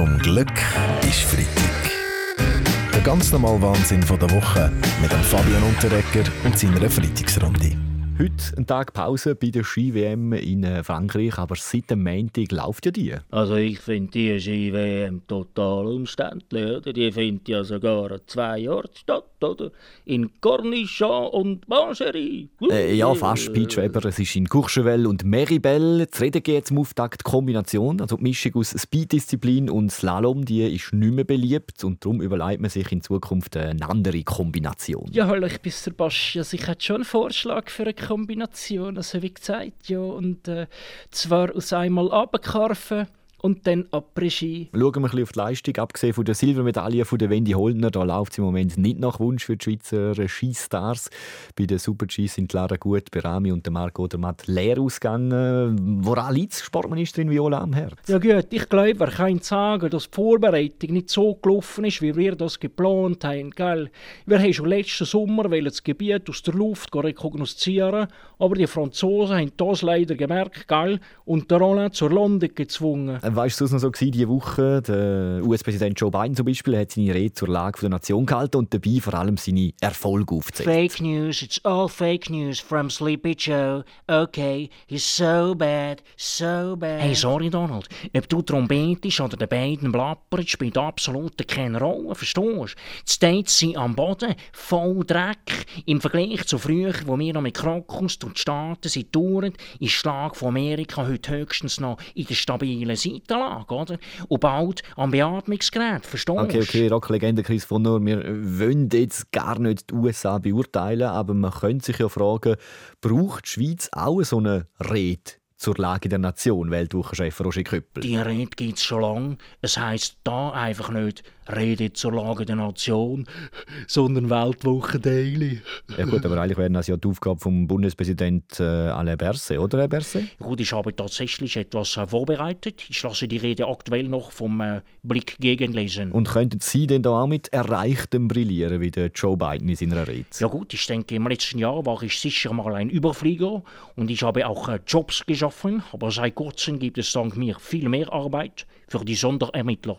Zum Glück ist Freitag. Der ganz normale Wahnsinn der Woche mit Fabian Unterrecker und seiner Freitagsrunde. Heute ein Tag Pause bei der Ski-WM in äh, Frankreich, aber seit dem Montag läuft ja die. Also ich finde die Ski-WM total umständlich. Oder? Die findet ja sogar zwei Jahre statt, oder? In Cornichon und Mangerie. Äh, ja, fast, Speedschweber. Es ist in Courchevel und Meribel. Zu reden geht zum Auftakt Kombination, also die Mischung aus Speeddisziplin und Slalom, die ist nicht mehr beliebt und darum überlegt man sich in Zukunft eine andere Kombination. Ja, hallo, ich bin Sebastian. Also ich hätte schon einen Vorschlag für eine Kombination, also wie gesagt, ja, und äh, zwar aus einmal runterkarfen und dann Après-Ski. Schauen wir ein bisschen auf die Leistung. Abgesehen von der Silbermedaille von der Wendy Holdner, da läuft es im Moment nicht nach Wunsch für die Schweizer Skistars. Bei den Super-G sind Lara Gut, Berami und der Marco Odermatt leer ausgegangen. Woran liegt Sportministerin Viola am Herz? Ja gut, ich glaube, er kann sagen, dass die Vorbereitung nicht so gelaufen ist, wie wir das geplant haben. Gell? Wir haben schon letzten Sommer das Gebiet aus der Luft rekognoszieren, aber die Franzosen haben das leider gemerkt gell? und der Roland zur Landung gezwungen. Weißt du, was noch so war diese Woche? Der US-Präsident Joe Biden zum Beispiel hat seine Rede zur Lage der Nation gehalten und dabei vor allem seine Erfolge aufgezeigt. Fake news, it's all fake news from Sleepy Joe. Okay, he's so bad, so bad. Hey, sorry Donald, ob du trompetisch oder den beiden blappert, spielt absolut keine Rolle, verstehst du? Die States sind am Boden, voll Dreck. Im Vergleich zu früher, wo wir noch mit Krokus durch die Staaten sind ist der Schlag von Amerika heute höchstens noch in der stabilen Seite. Seitenlage, oder? Und bald am Beatmungsgerät, verstehst du? Okay, okay, Rocklegende Chris von Nur, wir wollen jetzt gar nicht die USA beurteilen, aber man könnte sich ja fragen, braucht die Schweiz auch so eine Rede zur Lage der Nation, Weltwochenchef Roger Köppel? Die Rede gibt es schon lange. Es heisst da einfach nicht Rede zur Lage der Nation, sondern Weltwoche Daily. Ja gut, aber eigentlich wäre das ja die Aufgabe vom Bundespräsident äh, Alain Berset, oder Herr Berset? Gut, ich habe tatsächlich etwas äh, vorbereitet. Ich lasse die Rede aktuell noch vom äh, Blick gegenlesen. Und könnten Sie denn da auch mit Erreichtem brillieren, wie der Joe Biden in seiner Rede? Ja gut, ich denke, im letzten Jahr war ich sicher mal ein Überflieger und ich habe auch äh, Jobs geschaffen, aber seit kurzem gibt es dank mir viel mehr Arbeit für die Sonderermittler.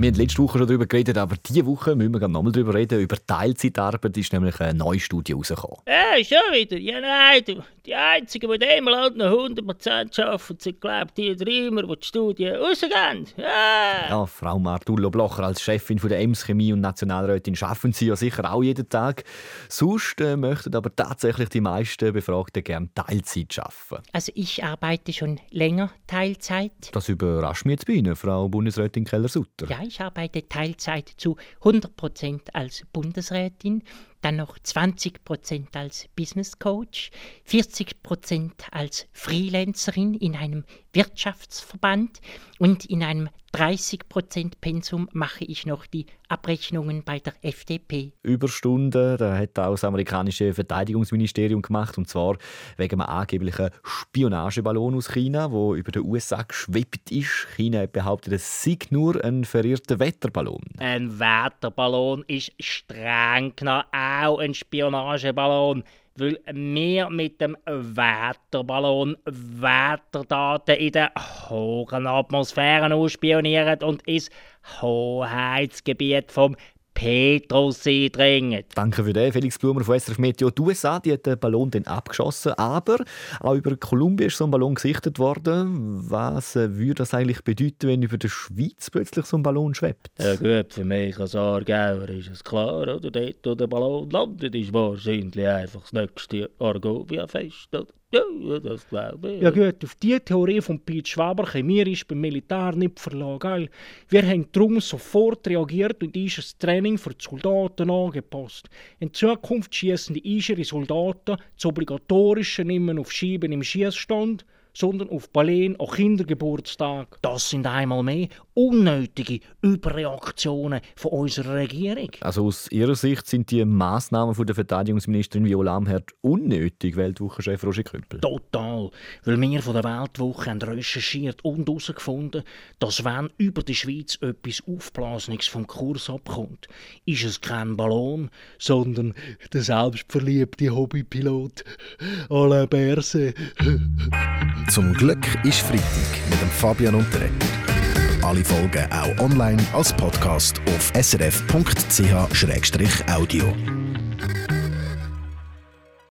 Wir haben letzte Woche schon darüber geredet, aber diese Woche müssen wir nochmal darüber reden. Über Teilzeitarbeit ist nämlich eine neue Studie rausgekommen. Ja, schon wieder. Ja, nein, du. Die Einzigen, die dem Land noch 100% arbeiten, sind, glaube ich, die Träumer, die die Studie rausgeben. Ja. ja, Frau Martullo Blocher als Chefin von der EMS Chemie und Nationalrätin schaffen Sie ja sicher auch jeden Tag. Sonst äh, möchten aber tatsächlich die meisten Befragten gerne Teilzeit arbeiten. Also ich arbeite schon länger Teilzeit. Das überrascht mich jetzt bei Ihnen, Frau Bundesrätin Keller-Sutter. Ja, ich arbeite Teilzeit zu 100 Prozent als Bundesrätin dann noch 20% als Business Coach, 40% als Freelancerin in einem Wirtschaftsverband und in einem 30% Pensum mache ich noch die Abrechnungen bei der FDP. Überstunden, da hat auch das amerikanische Verteidigungsministerium gemacht und zwar wegen einem angeblichen Spionageballon aus China, wo über den USA geschwebt ist. China behauptet, es sei nur ein verirrter Wetterballon. Ein Wetterballon ist streng genommen auch ein Spionageballon, weil wir mit dem Wetterballon Wetterdaten in der hohen Atmosphäre ausspionieren und ins Hoheitsgebiet vom Petrus eindringen. Danke für den, Felix Blumer von SRF Meteo. Die USA die hat den Ballon dann abgeschossen, aber auch über Kolumbien ist so ein Ballon gesichtet worden. Was äh, würde das eigentlich bedeuten, wenn über der Schweiz plötzlich so ein Ballon schwebt? Ja gut, für mich als Aargauer ist es klar, oder? Dort, wo der Ballon landet, ist wahrscheinlich einfach das nächste Argovia-Fest? Ja, das glaube ich. Ja gut, auf diese Theorie von Piet Schwaber können wir ist beim Militär nicht verlagen. Wir haben darum sofort reagiert und das Training für die Soldaten angepasst. In Zukunft schießen die ischere Soldaten das obligatorische Nehmen auf Schieben im Schießstand sondern auf Balen an Kindergeburtstag. Das sind einmal mehr unnötige Überreaktionen von unserer Regierung. Also aus Ihrer Sicht sind die Massnahmen von der Verteidigungsministerin Viola Amherd unnötig, Weltwochenchef Roger Köppel? Total. Weil wir von der Weltwoche haben recherchiert und herausgefunden, dass wenn über die Schweiz etwas Aufblasenes vom Kurs abkommt, ist es kein Ballon, sondern der selbstverliebte Hobbypilot Alain Berset. Zum Glück ist Freitag mit dem Fabian Unterreger. Alle Folgen auch online als Podcast auf srf.ch-audio.